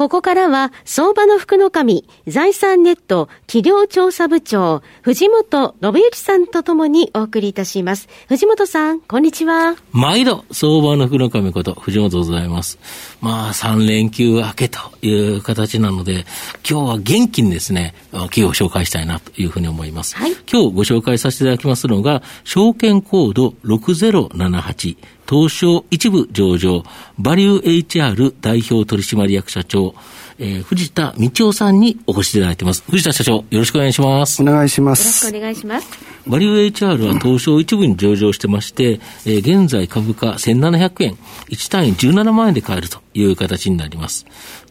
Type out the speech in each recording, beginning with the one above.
ここからは、相場の福の神、財産ネット企業調査部長、藤本信之さんとともにお送りいたします。藤本さん、こんにちは。毎度、相場の福の神こと、藤本でございます。まあ、3連休明けという形なので、今日は元気にですね、企業を紹介したいなというふうに思います。はい、今日ご紹介させていただきますのが、証券コード6078、東証一部上場、バリュー HR 代表取締役社長、えー、藤田道夫さんにお越しいただいています。藤田社長、よろしくお願いします。お願いします。よろしくお願いします。バリュー HR は東証一部に上場してまして、えー、現在株価1700円、1単位17万円で買えるという形になります。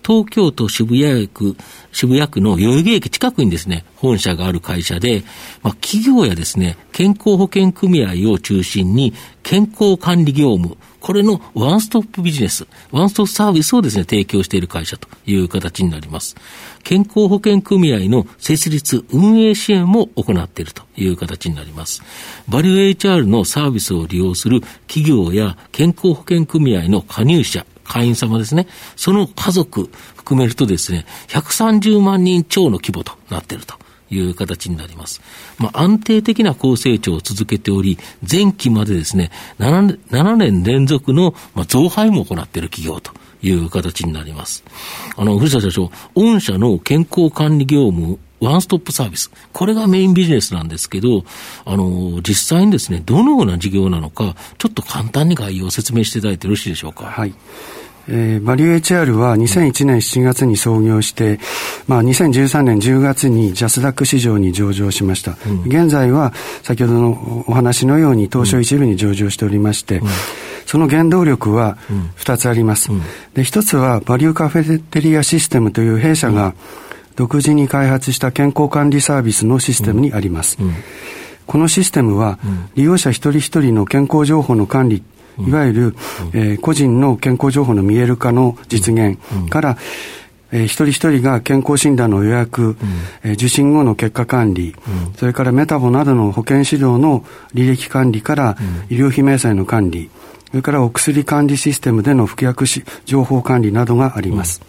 東京都渋谷区、渋谷区の代々木駅近くにですね、本社がある会社で、まあ、企業やですね、健康保険組合を中心に、健康管理業務、これのワンストップビジネス、ワンストップサービスをですね、提供している会社という形になります。健康保険組合の設立、運営支援も行っているという形になります。バリュー HR のサービスを利用する企業や健康保険組合の加入者、会員様ですね、その家族含めるとですね、130万人超の規模となっていると。いう形になります。まあ、安定的な高成長を続けており、前期までですね、7, 7年連続の、増配も行っている企業という形になります。あの、藤田社長、御社の健康管理業務ワンストップサービス。これがメインビジネスなんですけど、あの、実際にですね、どのような事業なのか、ちょっと簡単に概要を説明していただいてよろしいでしょうか？はい。えー、バリュー HR は2001年7月に創業して、まあ、2013年10月にジャスダック市場に上場しました。うん、現在は先ほどのお話のように東証一部に上場しておりまして、うん、その原動力は2つあります。うん、で1つはバリューカフェテリアシステムという弊社が独自に開発した健康管理サービスのシステムにあります。このシステムは利用者一人一人の健康情報の管理いわゆる、えー、個人の健康情報の見える化の実現から、えー、一人一人が健康診断の予約、うん、えー、受診後の結果管理、うん、それからメタボなどの保健指導の履歴管理から、医療費明細の管理、それからお薬管理システムでの服薬し情報管理などがあります。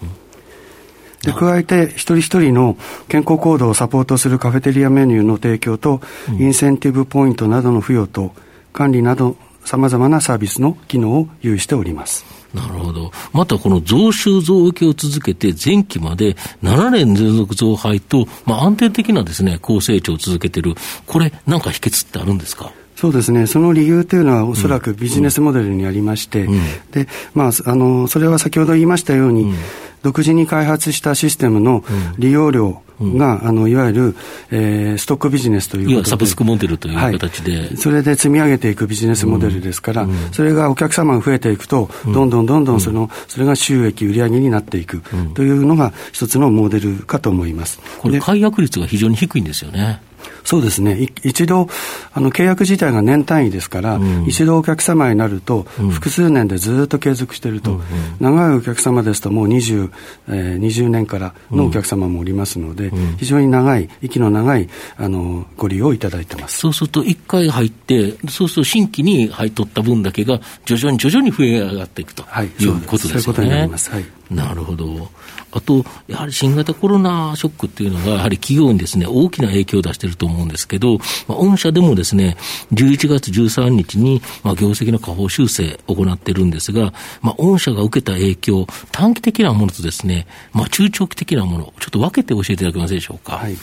で加えて、一人一人の健康行動をサポートするカフェテリアメニューの提供と、インセンティブポイントなどの付与と、管理などさまざまなサービスの機能を有しております。なるほど。またこの増収増益を続けて前期まで7年連続増配と、まあ、安定的なですね、高成長を続けている。これ、なんか秘訣ってあるんですか？そうですね、その理由というのは、おそらくビジネスモデルにありまして、うん。うん、でまあ、あのそれは先ほど言いましたように、うん。独自に開発したシステムの利用料が、あのいわゆる、えー、ストックビジネスということでサブスクモデルという形で、はい、それで積み上げていくビジネスモデルですから、それがお客様が増えていくと、どんどんどんどんその、それが収益、売上になっていくというのが一つのモデルかと思います。これ、解約率が非常に低いんですよね。そうですね、一度、あの契約自体が年単位ですから、うん、一度お客様になると、複数年でずっと継続していると、うん、長いお客様ですと、もう 20,、えー、20年からのお客様もおりますので、うん、非常に長い、息の長いあのご利用いただいてます。そうすると、1回入って、そうすると新規に入っとった分だけが、徐々に徐々に増え上がっていくとい。うことですね。はい、そういうことになります。はいなるほど。あと、やはり新型コロナショックっていうのが、やはり企業にですね、大きな影響を出していると思うんですけど、まあ、御社でもですね、11月13日に、まあ、業績の下方修正を行っているんですが、まあ、御社が受けた影響、短期的なものとですね、まあ、中長期的なもの、ちょっと分けて教えていただけますでしょうか？はい。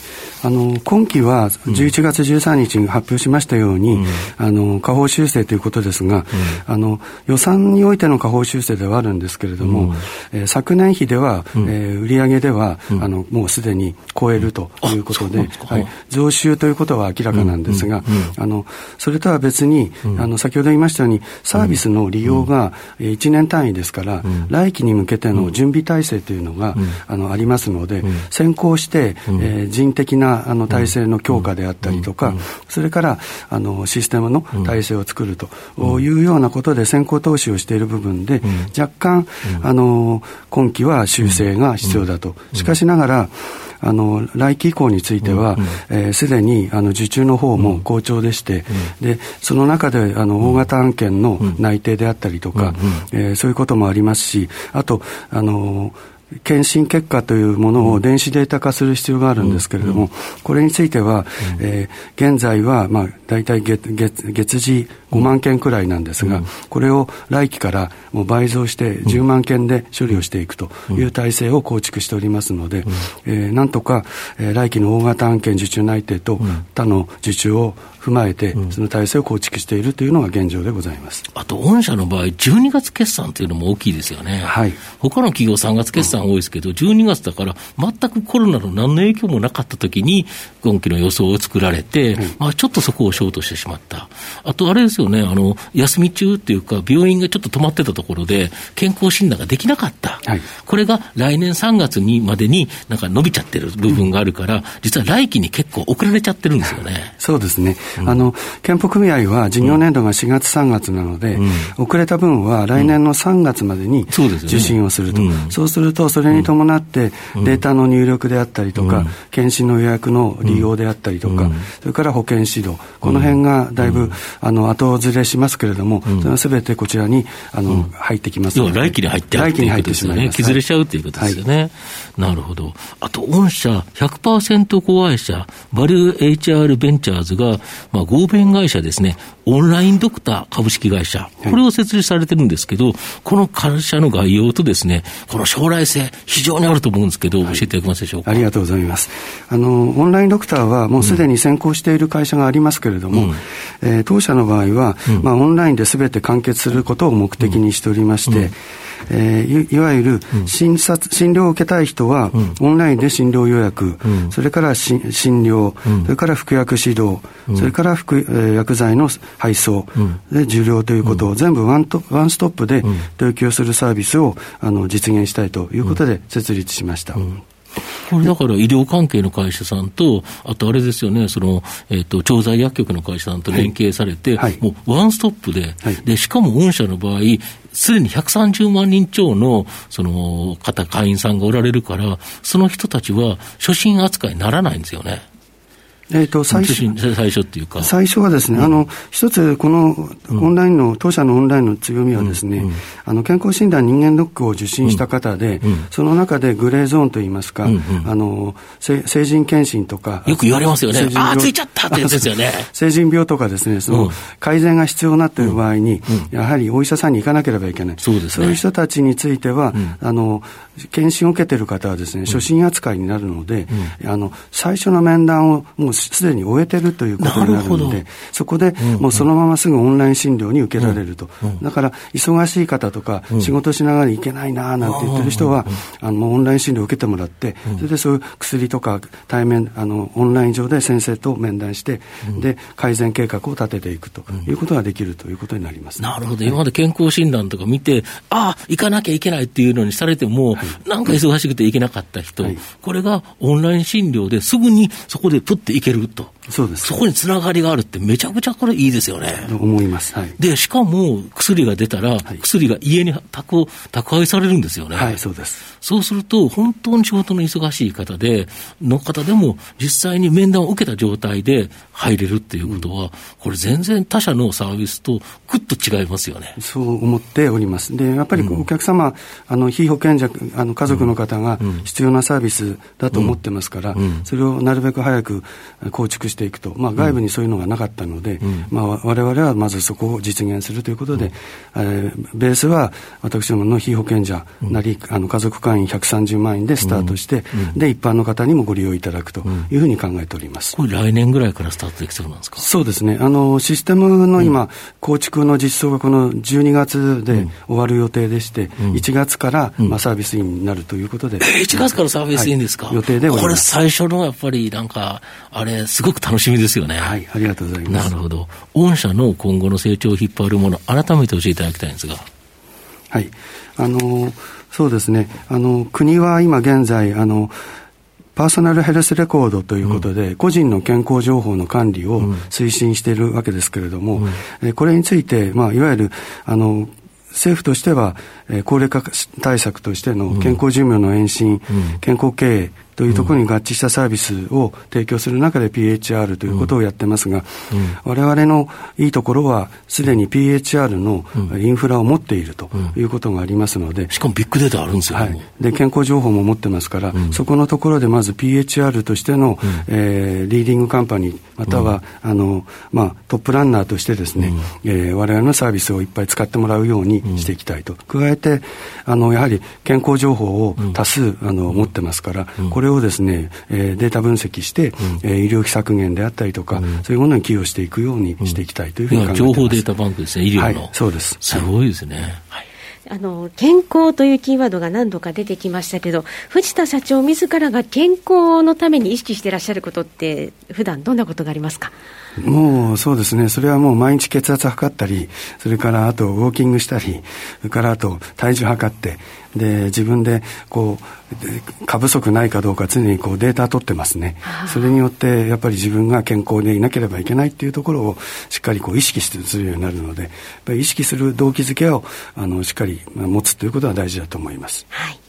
あの、今期は11月13日に発表しましたように、うん、あの、下方修正ということですが、うん、あの、予算においての下方修正ではあるんですけれども、うん、えー昨年比では、うん、えー、売上では、うん、あのもうすでに超えるということで、はい、増収ということは明らかなんですが、あのそれとは別に、あの先ほど言いましたように、サービスの利用が1年単位ですから、来期に向けての準備体制というのが、あのありますので、先行して、えー、人的なあの体制の強化であったりとか、それからあのシステムの体制を作るというようなことで先行投資をしている部分で、若干、あの今期は修正が必要だと。しかしながらあの来期以降については、すで、にあの受注の方も好調でして、でその中であの大型案件の内定であったりとか、えー、そういうこともありますし、あと、あの検診結果というものを電子データ化する必要があるんですけれども、これについては、えー、現在は、まあ、大体月月月次5万件くらいなんですが、これを来期からもう倍増して10万件で処理をしていくという体制を構築しておりますので、えー、なんとか、えー、来期の大型案件受注内定と他の受注を踏まえて、その体制を構築しているというのが現状でございます。あと、御社の場合、12月決算というのも大きいですよね。はい。他の企業3月決算多いですけど、12月だから、全くコロナの何の影響もなかったときに、今期の予想を作られて、はい、まあ、ちょっとそこをショートしてしまった。あと、あれですよね、あの、休み中っていうか、病院がちょっと止まってたところで、健康診断ができなかった。はい、これが来年3月にまでになんか伸びちゃってる部分があるから、実は来期に結構遅られちゃってるんですよね。そうですね。あの、健保組合は事業年度が4月、3月なので、遅れた分は来年の3月までに受診をすると。そうすると、それに伴って、データの入力であったりとか、検診の予約の利用であったりとか、それから保険指導、この辺がだいぶ、あの、後ずれしますけれども、それはすべてこちらに、あの、入ってきますので。来期に入って来期に入ってしまいます。削れちゃうということですよね。なるほど。あと、御社100%子会社、バリュー HR ベンチャーズが、まあ、合弁会社ですね、オンラインドクター株式会社、これを設立されてるんですけど、この会社の概要とですね、この将来性、非常にあると思うんですけど、教えていただけますでしょうか？ありがとうございます。あの、オンラインドクターはもうすでに先行している会社がありますけれども、うん、えー、当社の場合は、うん、まあ、オンラインで全て完結することを目的にしておりまして、うん。えー、いわゆる診察、診療を受けたい人は、オンラインで診療予約、それから診療、それから服薬指導、それから服、えー、薬剤の配送、で受領ということを全部ワントワンストップで提供するサービスをあの実現したいということで設立しました。これだから医療関係の会社さんと、あとあれですよね、その、えっ、ー、と、調剤薬局の会社さんと連携されて、はいはい、もうワンストップで、はい、で、しかも御社の場合、すでに130万人超の、その、方、会員さんがおられるから、その人たちは初診扱いにならないんですよね。えーと、最初。最初っていうか。最初はですね、うん、あの一つ、このオンラインの、うん、当社のオンラインの強みはですね、うん、あの健康診断人間ドックを受診した方で、その中でグレーゾーンといいますか、あの成人検診とか、よく言われますよね、ああ、ついちゃったってやつですよね。成人病とかですね、その改善が必要になっている場合に、やはりお医者さんに行かなければいけない、そうね、いう人たちについては、あの検診を受けている方はですね、初診扱いになるので、あの最初の面談をもうすでに終えてるということになるので、そこでもうそのまますぐオンライン診療に受けられると。だから、忙しい方とか、仕事しながら行けないななんて言ってる人は、あの、オンライン診療を受けてもらって、それでそういう薬とか対面、あの、オンライン上で先生と面談して、で、改善計画を立てていくということができるということになります。なるほど。今まで健康診断とか見て、ああ、行かなきゃいけないっていうのにされても、なんか忙しくて行けなかった人、これがオンライン診療ですぐにそこでプッて行けけると。そうです。そこにつながりがあるってめちゃくちゃこれいいですよね。思います。はい。で、しかも薬が出たら、薬が家に宅宅配されるんですよね。はい、そうです。そうすると、本当に仕事の忙しい方で、の方でも実際に面談を受けた状態で入れるっていうことは、うん、これ全然他社のサービスとぐっと違いますよね。そう思っております。で、やっぱりお客様、うん、あの、非保険者、あの、家族の方が必要なサービスだと思ってますから、それをなるべく早く構築してしていくと、まあ、外部にそういうのがなかったので、うん。まあ、我々はまずそこを実現するということで、うん、えー、ベースは私どもの被保険者なり、あの家族会員130万円でスタートして、で一般の方にもご利用いただくというふうに考えております、これ、来年ぐらいからスタートできそうなんですか？そうですね、あのシステムの今、構築の実装がこの12月で終わる予定でして、うん、1月から、まあ、サービスインになるということで、えー、1月からサービスインですか、はい、予定でこれ、最初のやっぱりなんか、あれ、すごく楽しみですよね。はい、ありがとうございます。なるほど。御社の今後の成長を引っ張るもの、改めて教えていただきたいんですが。はい。あの、そうですね。あの、国は今現在、あの、パーソナルヘルスレコードということで、うん、個人の健康情報の管理を推進しているわけですけれども、うん、これについて、まあ、いわゆる、あの、政府としては、えー、高齢化対策としての健康寿命の延伸、うん、健康経営というところに合致したサービスを提供する中で PHR ということをやってますが、われわれのいいところは、すでに PHR のインフラを持っているということがありますので、しかもビッグデータあるんですよ、はい、で健康情報も持ってますから、そこのところでまず PHR としての、えー、リーディングカンパニー、または、あのまあ、トップランナーとしてですね、うん。えー、我々のサービスをいっぱい使ってもらうようにしていきたいと。加えてあのやはり健康情報を多数、あの持ってますから、これれをですね、えー、データ分析して、うん、えー、医療費削減であったりとか、うん、そういうものに寄与していくようにしていきたいというふうに考えて情報データバンクですね、医療の。はい、そうです。すごいですね。はい。あの健康というキーワードが何度か出てきましたけど、藤田社長自らが健康のために意識していらっしゃることって、普段どんなことがありますか？もうそうですね、それはもう毎日血圧測ったり、それからあとウォーキングしたり、それからあと体重測って、で自分でこう過不足ないかどうか常にこうデータ取ってますね、それによってやっぱり自分が健康でいなければいけないっていうところをしっかりこう意識するようになるので、やっぱり意識する動機づけをあのしっかり持つということは大事だと思います。はい。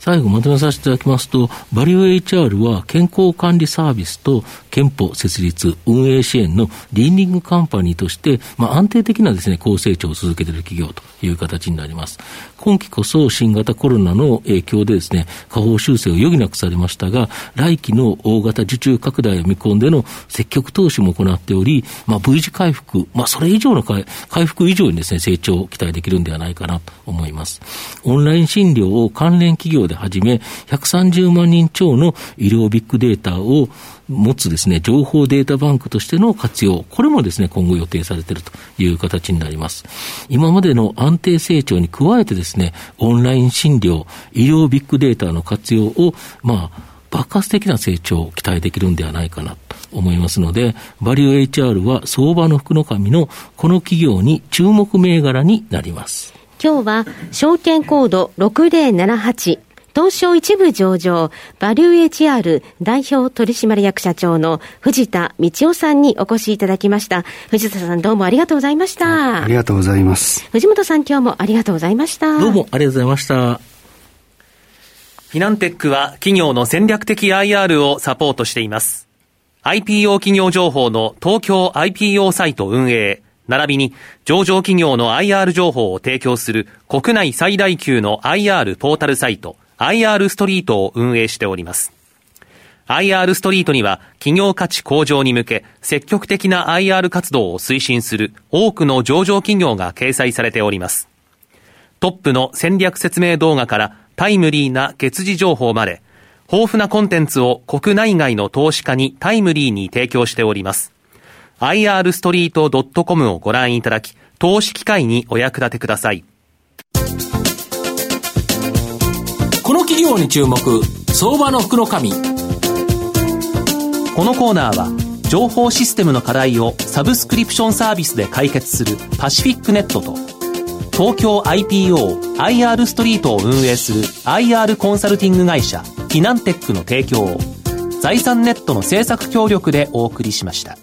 最後まとめさせていただきますと、バリュー HR は健康管理サービスと憲法設立、運営支援のリーディングカンパニーとして、まあ、安定的なですね、高成長を続けている企業という形になります。今期こそ新型コロナの影響でですね、下方修正を余儀なくされましたが、来期の大型受注拡大を見込んでの積極投資も行っており、まあ、V 字回復、まあ、それ以上の回復以上にですね、成長を期待できるんではないかなと思います。オンライン診療を関連企業ではじめ、130万人超の医療ビッグデータを持つですね、情報データバンクとしての活用、これもですね、今後予定されているという形になります。今までの安定成長に加えてですね、オンライン診療、医療ビッグデータの活用を、まあ、爆発的な成長を期待できるんではないかなと思いますので、バリュー HR は相場の福の神のこの企業に注目銘柄になります。今日は証券コード6078東証一部上場、バリュー HR 代表取締役社長の藤田道夫さんにお越しいただきました。藤田さんどうもありがとうございました。ありがとうございます。藤本さん今日もありがとうございました。どうもありがとうございました。フィナンテックは企業の戦略的 IR をサポートしています。IPO 企業情報の東京 IPO サイト運営、並びに上場企業の IR 情報を提供する国内最大級の IR ポータルサイト IR ストリートを運営しております。IR ストリートには企業価値向上に向け積極的な IR 活動を推進する多くの上場企業が掲載されております。トップの戦略説明動画からタイムリーな月次情報まで豊富なコンテンツを国内外の投資家にタイムリーに提供しております。irstreet.com をご覧いただき、投資機会にお役立てください。この企業に注目相場の福のこのコーナーは情報システムの課題をサブスクリプションサービスで解決するパシフィックネットと東京 IPOIR ストリートを運営する IR コンサルティング会社フィナンテックの提供を財産ネットの政策協力でお送りしました。